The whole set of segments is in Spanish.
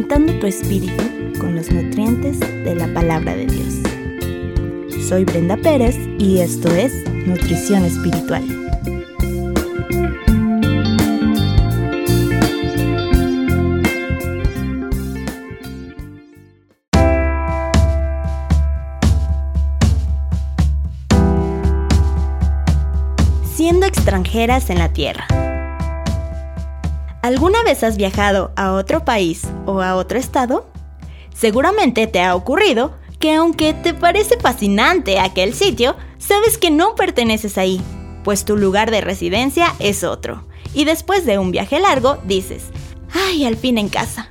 alimentando tu espíritu con los nutrientes de la palabra de Dios. Soy Brenda Pérez y esto es Nutrición Espiritual. Siendo extranjeras en la Tierra. ¿Alguna vez has viajado a otro país o a otro estado? Seguramente te ha ocurrido que aunque te parece fascinante aquel sitio, sabes que no perteneces ahí, pues tu lugar de residencia es otro. Y después de un viaje largo dices, ¡ay, al fin en casa!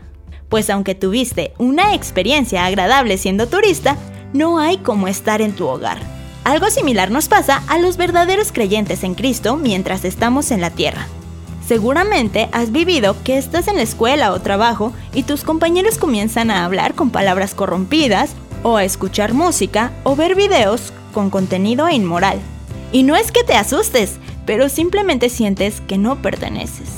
Pues aunque tuviste una experiencia agradable siendo turista, no hay como estar en tu hogar. Algo similar nos pasa a los verdaderos creyentes en Cristo mientras estamos en la tierra. Seguramente has vivido que estás en la escuela o trabajo y tus compañeros comienzan a hablar con palabras corrompidas o a escuchar música o ver videos con contenido inmoral. Y no es que te asustes, pero simplemente sientes que no perteneces.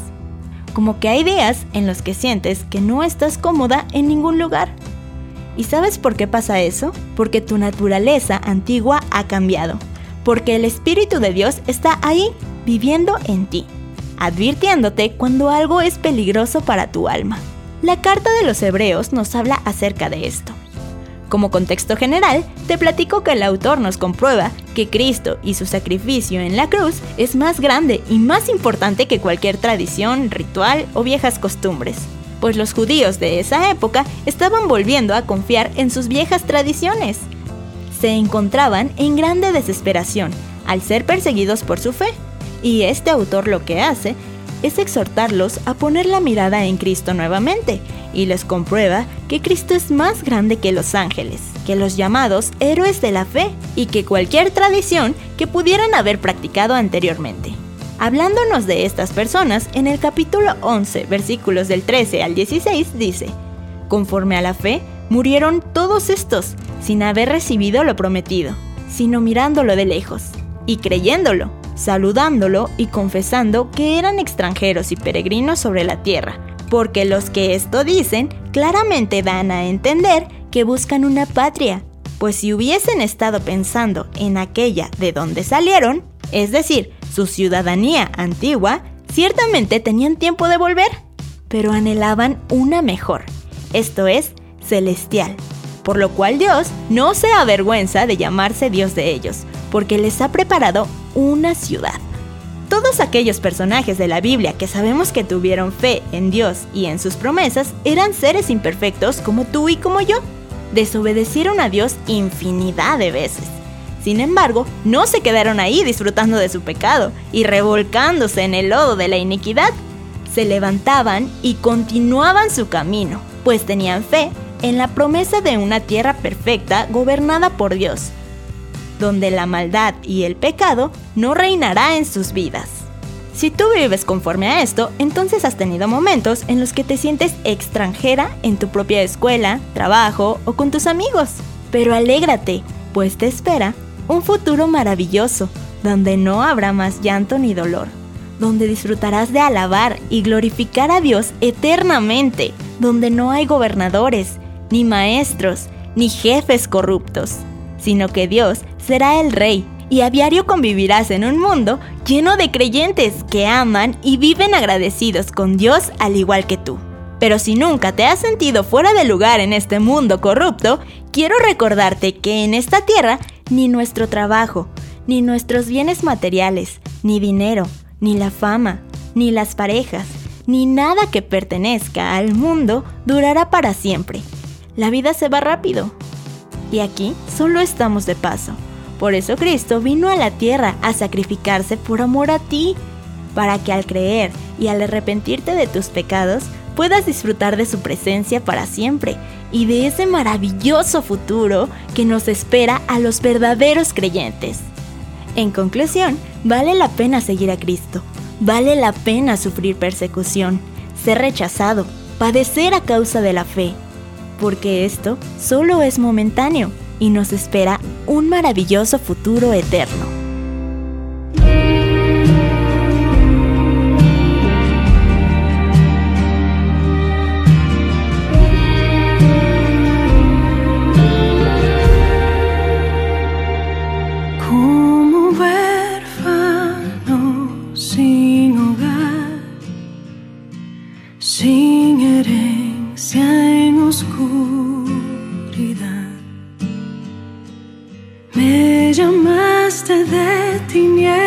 Como que hay días en los que sientes que no estás cómoda en ningún lugar. ¿Y sabes por qué pasa eso? Porque tu naturaleza antigua ha cambiado. Porque el Espíritu de Dios está ahí, viviendo en ti advirtiéndote cuando algo es peligroso para tu alma. La carta de los hebreos nos habla acerca de esto. Como contexto general, te platico que el autor nos comprueba que Cristo y su sacrificio en la cruz es más grande y más importante que cualquier tradición, ritual o viejas costumbres, pues los judíos de esa época estaban volviendo a confiar en sus viejas tradiciones. Se encontraban en grande desesperación al ser perseguidos por su fe y este autor lo que hace es exhortarlos a poner la mirada en Cristo nuevamente y les comprueba que Cristo es más grande que los ángeles, que los llamados héroes de la fe y que cualquier tradición que pudieran haber practicado anteriormente. Hablándonos de estas personas, en el capítulo 11, versículos del 13 al 16, dice, Conforme a la fe, murieron todos estos, sin haber recibido lo prometido, sino mirándolo de lejos, y creyéndolo, saludándolo y confesando que eran extranjeros y peregrinos sobre la tierra, porque los que esto dicen claramente dan a entender que buscan una patria, pues si hubiesen estado pensando en aquella de donde salieron, es decir, su ciudadanía antigua, ciertamente tenían tiempo de volver, pero anhelaban una mejor, esto es, celestial, por lo cual Dios no se avergüenza de llamarse Dios de ellos, porque les ha preparado una ciudad. Todos aquellos personajes de la Biblia que sabemos que tuvieron fe en Dios y en sus promesas eran seres imperfectos como tú y como yo. Desobedecieron a Dios infinidad de veces. Sin embargo, no se quedaron ahí disfrutando de su pecado y revolcándose en el lodo de la iniquidad. Se levantaban y continuaban su camino, pues tenían fe en la promesa de una tierra perfecta gobernada por Dios donde la maldad y el pecado no reinará en sus vidas. Si tú vives conforme a esto, entonces has tenido momentos en los que te sientes extranjera en tu propia escuela, trabajo o con tus amigos. Pero alégrate, pues te espera un futuro maravilloso, donde no habrá más llanto ni dolor, donde disfrutarás de alabar y glorificar a Dios eternamente, donde no hay gobernadores, ni maestros, ni jefes corruptos, sino que Dios será el rey y a diario convivirás en un mundo lleno de creyentes que aman y viven agradecidos con Dios al igual que tú. Pero si nunca te has sentido fuera de lugar en este mundo corrupto, quiero recordarte que en esta tierra ni nuestro trabajo, ni nuestros bienes materiales, ni dinero, ni la fama, ni las parejas, ni nada que pertenezca al mundo durará para siempre. La vida se va rápido. Y aquí solo estamos de paso. Por eso Cristo vino a la tierra a sacrificarse por amor a ti, para que al creer y al arrepentirte de tus pecados puedas disfrutar de su presencia para siempre y de ese maravilloso futuro que nos espera a los verdaderos creyentes. En conclusión, vale la pena seguir a Cristo, vale la pena sufrir persecución, ser rechazado, padecer a causa de la fe, porque esto solo es momentáneo y nos espera un maravilloso futuro eterno. Sin hogar, sin herencia oscuridad. Me llamaste de tinieblas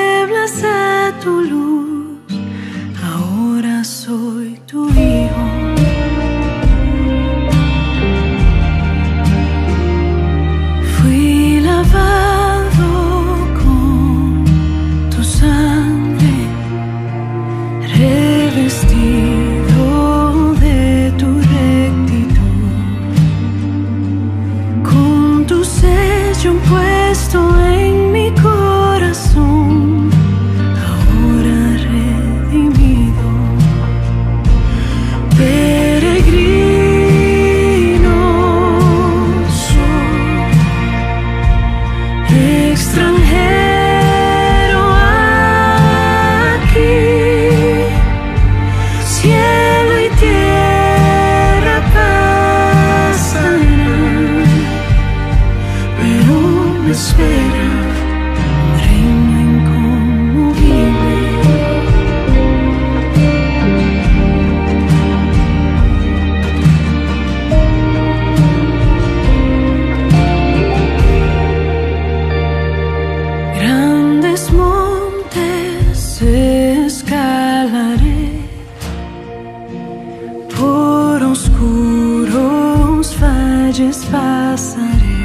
valles pasaré,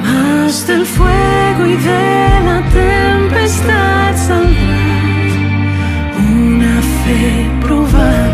más del fuego y de la tempestad saldrá una fe probada.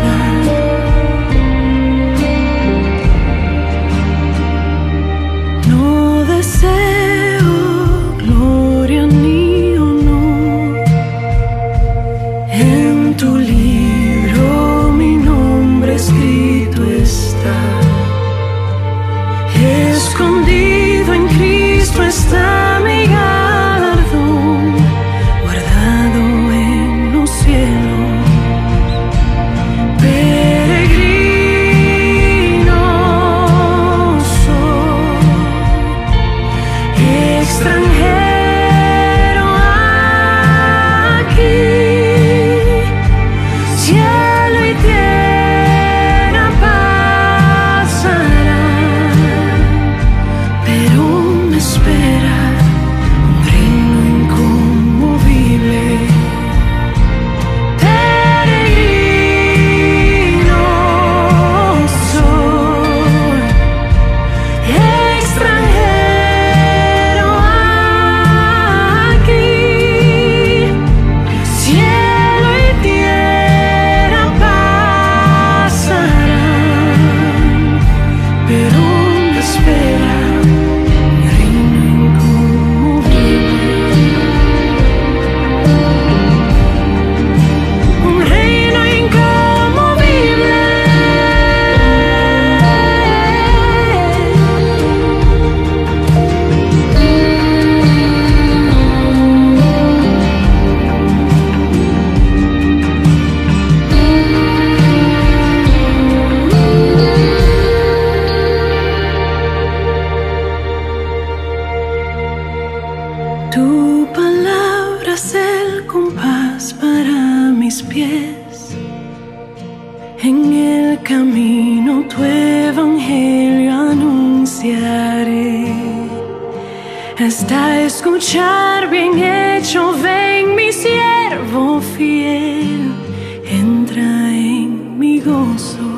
Pies. En el camino tu evangelio anunciaré. Hasta escuchar bien hecho, ven mi siervo fiel, entra en mi gozo.